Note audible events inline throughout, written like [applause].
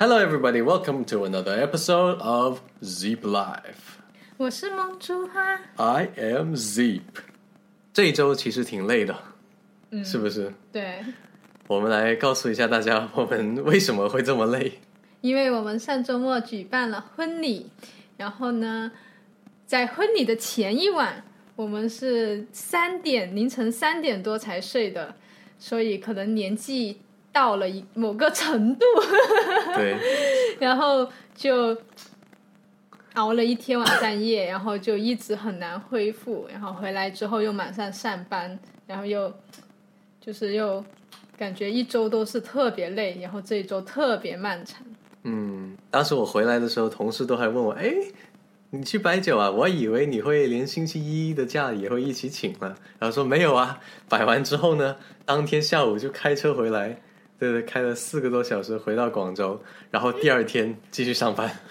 Hello, everybody. Welcome to another episode of Zeep Life. 我是梦珠花，I am Zeep. 这一周其实挺累的，是不是？对，我们来告诉一下大家，我们为什么会这么累。因为我们上周末举办了婚礼，然后呢，在婚礼的前一晚，我们是三点凌晨三点多才睡的，所以可能年纪到了一某个程度，[laughs] 对，[laughs] 然后就熬了一天晚上夜，然后就一直很难恢复，然后回来之后又马上上班，然后又就是又感觉一周都是特别累，然后这一周特别漫长。嗯，当时我回来的时候，同事都还问我：“哎，你去摆酒啊？我以为你会连星期一的假也会一起请了。”然后说没有啊，摆完之后呢，当天下午就开车回来，对对，开了四个多小时回到广州，然后第二天继续上班。[laughs]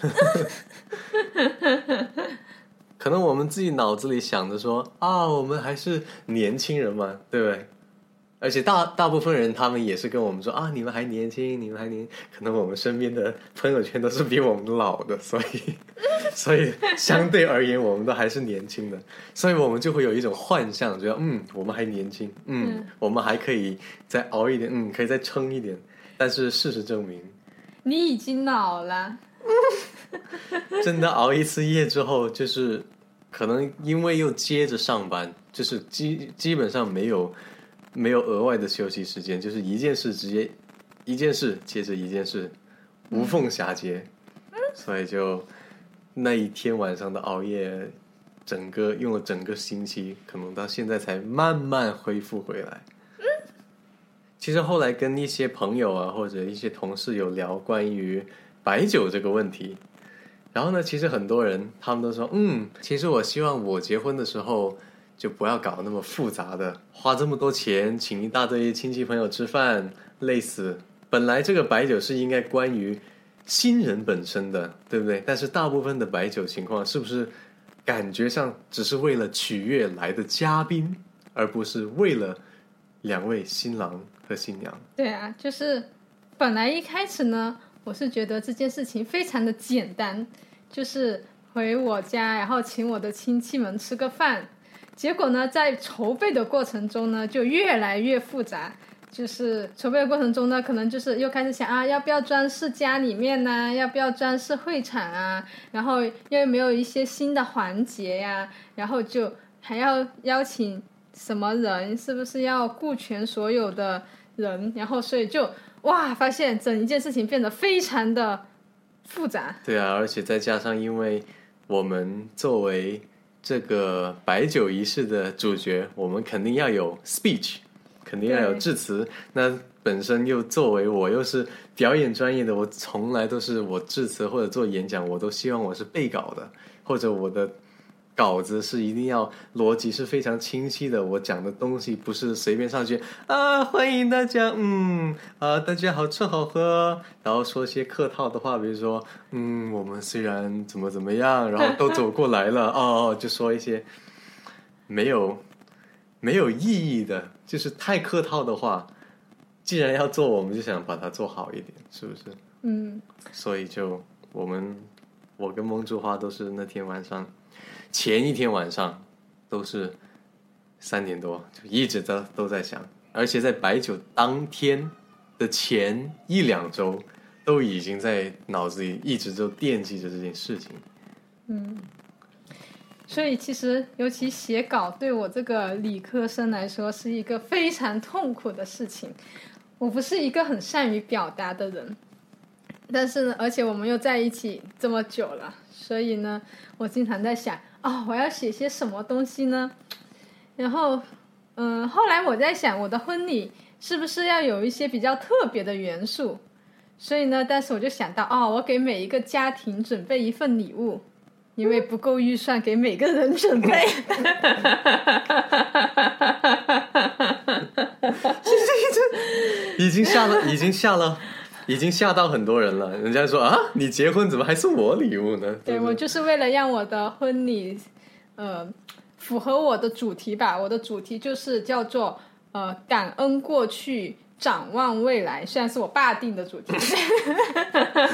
可能我们自己脑子里想着说啊，我们还是年轻人嘛，对不对？而且大大部分人他们也是跟我们说啊，你们还年轻，你们还年，可能我们身边的朋友圈都是比我们老的，所以所以相对而言，我们都还是年轻的，所以我们就会有一种幻象，觉得嗯，我们还年轻，嗯，嗯我们还可以再熬一点，嗯，可以再撑一点。但是事实证明，你已经老了，真的熬一次夜之后，就是可能因为又接着上班，就是基基本上没有没有额外的休息时间，就是一件事直接一件事接着一件事，无缝衔接，所以就那一天晚上的熬夜，整个用了整个星期，可能到现在才慢慢恢复回来。其实后来跟一些朋友啊，或者一些同事有聊关于白酒这个问题，然后呢，其实很多人他们都说，嗯，其实我希望我结婚的时候就不要搞那么复杂的，花这么多钱请一大堆亲戚朋友吃饭，累死。本来这个白酒是应该关于新人本身的，对不对？但是大部分的白酒情况是不是感觉上只是为了取悦来的嘉宾，而不是为了两位新郎和新娘？对啊，就是本来一开始呢，我是觉得这件事情非常的简单，就是回我家，然后请我的亲戚们吃个饭。结果呢，在筹备的过程中呢，就越来越复杂。就是筹备的过程中呢，可能就是又开始想啊，要不要装饰家里面呢、要不要装饰会场啊？然后又有没有一些新的环节呀、然后就还要邀请什么人？是不是要顾全所有的人？然后所以就哇，发现整一件事情变得非常的复杂。对啊，而且再加上，因为我们作为这个白酒仪式的主角，我们肯定要有 speech，肯定要有致辞。那本身又作为我又是表演专业的，我从来都是我致辞或者做演讲，我都希望我是背稿的，或者我的稿子是一定要逻辑是非常清晰的，我讲的东西不是随便上去啊，欢迎大家，嗯啊，大家好吃好喝，然后说一些客套的话，比如说，嗯，我们虽然怎么怎么样，然后都走过来了，哦，就说一些没有没有意义的，就是太客套的话。既然要做，我们就想把它做好一点，是不是？嗯，所以就我们，我跟梦珠花都是那天晚上，前一天晚上都是三点多，就一直都都在想，而且在白酒当天的前一两周，都已经在脑子里一直都惦记着这件事情。所以其实尤其写稿对我这个理科生来说是一个非常痛苦的事情。我不是一个很善于表达的人，但是呢，而且我们又在一起这么久了，所以呢，我经常在想，哦，我要写些什么东西呢？然后，嗯，后来我在想，我的婚礼是不是要有一些比较特别的元素？所以呢，但是我就想到，哦，我给每一个家庭准备一份礼物，因为不够预算给每个人准备。[laughs] 已经吓了，已经吓了，已经吓到很多人了。人家说啊，你结婚怎么还送我礼物呢？不对我就是为了让我的婚礼，呃，符合我的主题吧。我的主题就是叫做呃 [laughs] 感恩过去，展望未来。虽然是我爸定的主题，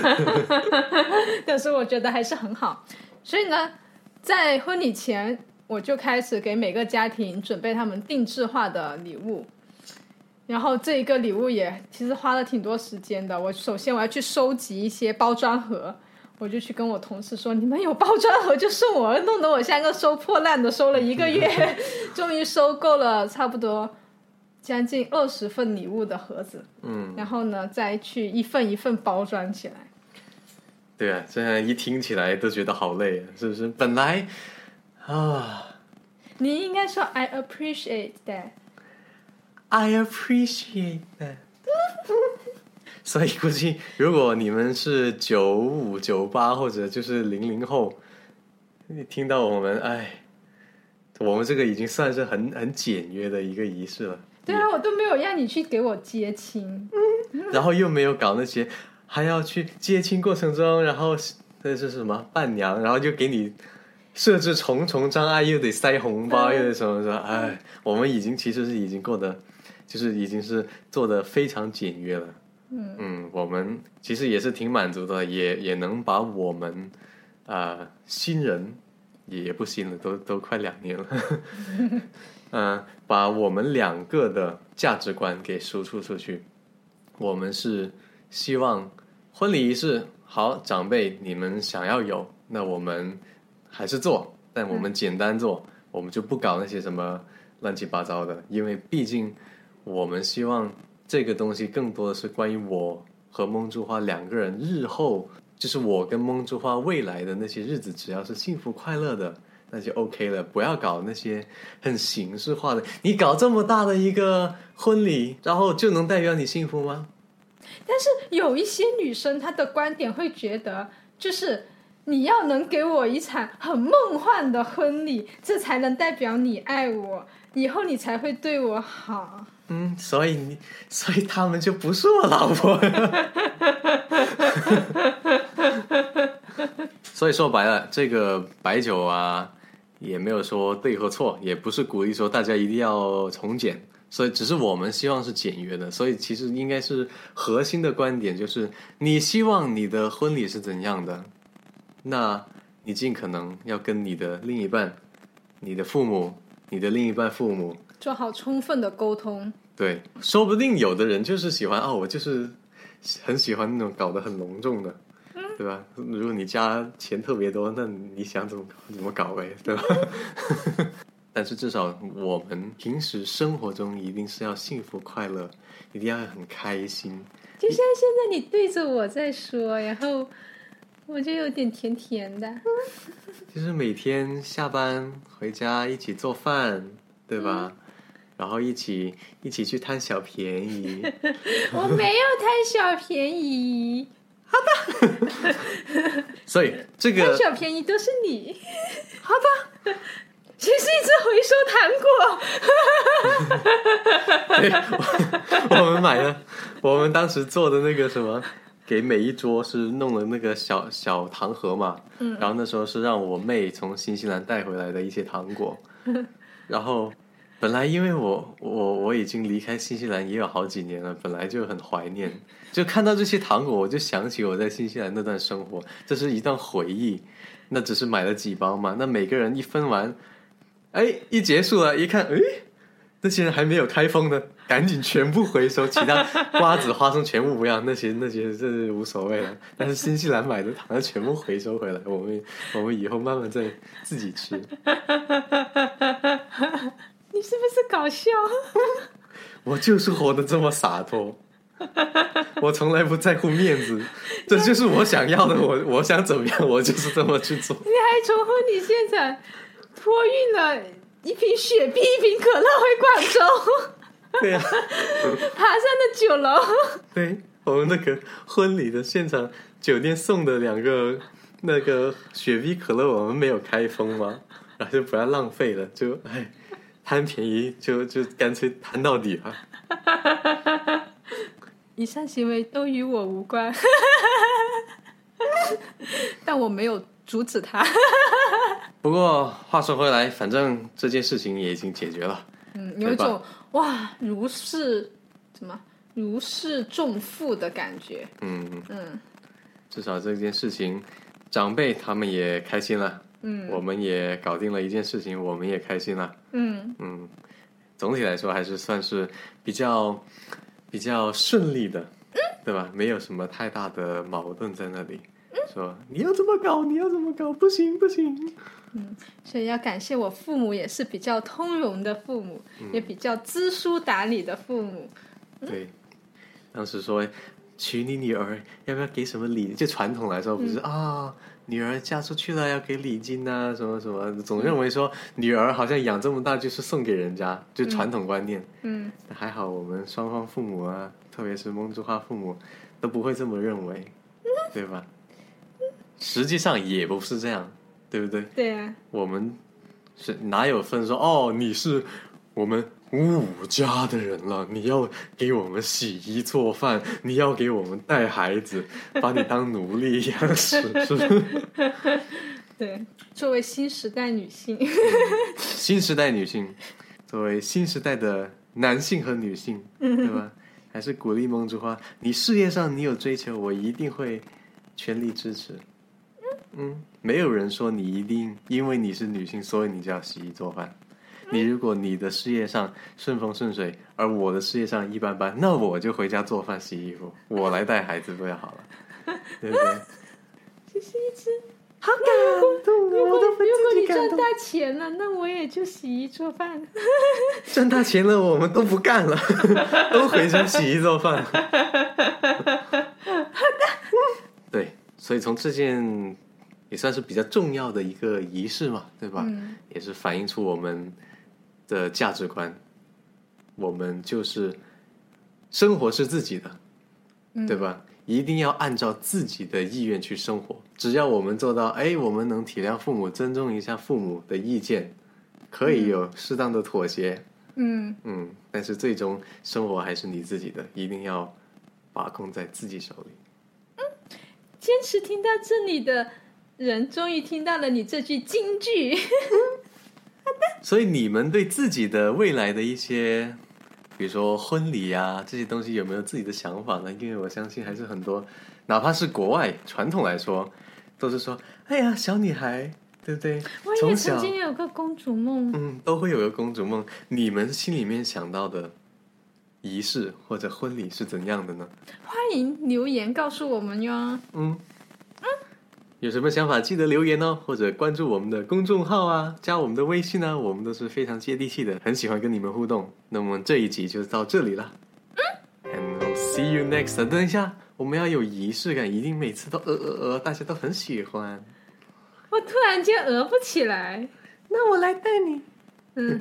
[laughs] 但是我觉得还是很好。所以呢，在婚礼前我就开始给每个家庭准备他们定制化的礼物。然后这一个礼物也其实花了挺多时间的。我首先我要去收集一些包装盒，我就去跟我同事说：“你们有包装盒就送我。”弄得我像个收破烂的，收了一个月，[laughs] 终于收够了差不多将近二十份礼物的盒子。嗯，然后呢，再去一份一份包装起来。对啊，这样一听起来都觉得好累啊，是不是？本来啊你应该说 “I appreciate that”。，I appreciate that。[laughs] 所以估计，如果你们是九五、九八或者就是零零后，你听到我们，哎，我们这个已经算是很很简约的一个仪式了。对啊，我都没有让你去给我接亲。然后又没有搞那些，还要去接亲过程中，然后那是什么伴娘，然后就给你设置重重障碍，又得塞红包，嗯又得什么什么，哎，我们已经其实是已经过得，就是已经是做的非常简约了。嗯我们其实也是挺满足的，也也能把我们啊、呃新人也也不新了，都都快两年了。嗯，[laughs] 把我们两个的价值观给输出出去。我们是希望婚礼仪式好，长辈你们想要有，那我们还是做，但我们简单做，我们就不搞那些什么乱七八糟的，因为毕竟我们希望这个东西更多的是关于我和梦珠花两个人日后，就是我跟梦珠花未来的那些日子，只要是幸福快乐的。那就 OK 了，不要搞那些很形式化的。你搞这么大的一个婚礼，然后就能代表你幸福吗？但是有一些女生，她的观点会觉得，就是你要能给我一场很梦幻的婚礼，这才能代表你爱我，以后你才会对我好。嗯，所以你，所以他们就不是我老婆。[laughs] 所以说白了，这个白酒啊，也没有说对和错，也不是鼓励说大家一定要从简，所以只是我们希望是简约的。所以其实应该是核心的观点就是，你希望你的婚礼是怎样的，那你尽可能要跟你的另一半、你的父母、你的另一半父母做好充分的沟通，对，说不定有的人就是喜欢哦，我就是很喜欢那种搞得很隆重的，对吧？如果你家钱特别多，那你想怎么搞怎么搞呗，对吧？[laughs] 但是至少我们平时生活中一定是要幸福快乐，一定要很开心。就像现在你对着我在说，然后我就有点甜甜的。就是每天下班回家一起做饭，对吧？然后一起一起去贪小便宜，[laughs] 我没有贪小便宜，好吧 [laughs] 所以这个贪小便宜都是你。好吧，[laughs] 我们买了，我们当时做的那个什么，给每一桌是弄了那个小小糖盒嘛，嗯，然后那时候是让我妹从新西兰带回来的一些糖果，[laughs] 然后本来因为我我我已经离开新西兰也有好几年了，本来就很怀念，就看到这些糖果，我就想起我在新西兰那段生活，这是一段回忆。那只是买了几包嘛，那每个人一分完，哎，一结束了，一看，哎。那些人还没有开封呢，赶紧全部回收，其他瓜子、花生全部不要，那些那些这是无所谓了。但是新西兰买的糖全部回收回来，我们我们以后慢慢再自己吃。你是不是搞笑？[laughs] 我就是活得这么洒脱，我从来不在乎面子，这就是我想要的。我我想怎么样，我就是这么去做。你还重婚礼现场托运了一瓶雪碧、一瓶可乐回广州，对呀、[laughs] 爬上了九楼。对我们那个婚礼的现场，酒店送的两个那个雪碧可乐，我们没有开封嘛，然后就不要浪费了，就哎贪便宜就就干脆贪到底了。[laughs] 以上行为都与我无关，[laughs] 但我没有阻止他。不过话说回来，反正这件事情也已经解决了。嗯，有一种哇如释什么如释重负的感觉。嗯，嗯，至少这件事情，长辈他们也开心了，嗯我们也搞定了一件事情，我们也开心了。嗯嗯，总体来说还是算是比较比较顺利的，对吧？没有什么太大的矛盾在那里，说 [laughs] 你要怎么搞，你要怎么搞，不行不行。嗯所以要感谢我父母，也是比较通融的父母，也比较知书达理的父母。对，当时说娶你女儿要不要给什么礼？就传统来说，不是啊、女儿嫁出去了要给礼金啊，什么什么，总认为说女儿好像养这么大就是送给人家，就传统观念。嗯但还好我们双方父母啊，特别是蒙珠花父母都不会这么认为，对吧？实际上也不是这样，对不对？对啊，我们是哪有分说哦，你是我们五家的人了，你要给我们洗衣做饭，[laughs] 你要给我们带孩子，把你当奴隶一样使，是不是？[laughs] 对，作为新时代女性，新时代女性，作为新时代的男性和女性，对吧？还是鼓励梦之花，你事业上你有追求，我一定会全力支持。嗯，没有人说你一定因为你是女性，所以你就要洗衣做饭。你如果你的事业上顺风顺水，而我的事业上一般般，那我就回家做饭、洗衣服，[laughs] 我来带孩子不就好了？[laughs] 对不对？这是一只。好感动，如果我都被如果。你赚大钱了，那我也就洗衣做饭。[laughs] 赚大钱了，我们都不干了，都回家洗衣做饭。对，所以从这件也算是比较重要的一个仪式嘛，对吧？嗯也是反映出我们的价值观。我们就是生活是自己的，嗯对吧？一定要按照自己的意愿去生活。只要我们做到，哎，我们能体谅父母，尊重一下父母的意见，可以有适当的妥协。嗯，嗯，但是最终生活还是你自己的，一定要把控在自己手里。嗯坚持听到这里的人，终于听到了你这句金句。所以你们对自己的未来的一些，比如说婚礼啊这些东西，有没有自己的想法呢？因为我相信还是很多，哪怕是国外传统来说，都是说，哎呀，小女孩，对不对？我也曾经有个公主梦，嗯，都会有个公主梦。你们心里面想到的仪式或者婚礼是怎样的呢？欢迎留言告诉我们哟。嗯，有什么想法记得留言哦，或者关注我们的公众号啊，加我们的微信呢、啊，我们都是非常接地气的，很喜欢跟你们互动。那么这一集就到这里了、嗯、，And I'll see you next。等一下，我们要有仪式感，一定每次都呃呃呃，大家都很喜欢。我突然间呃不起来，那我来带你。嗯。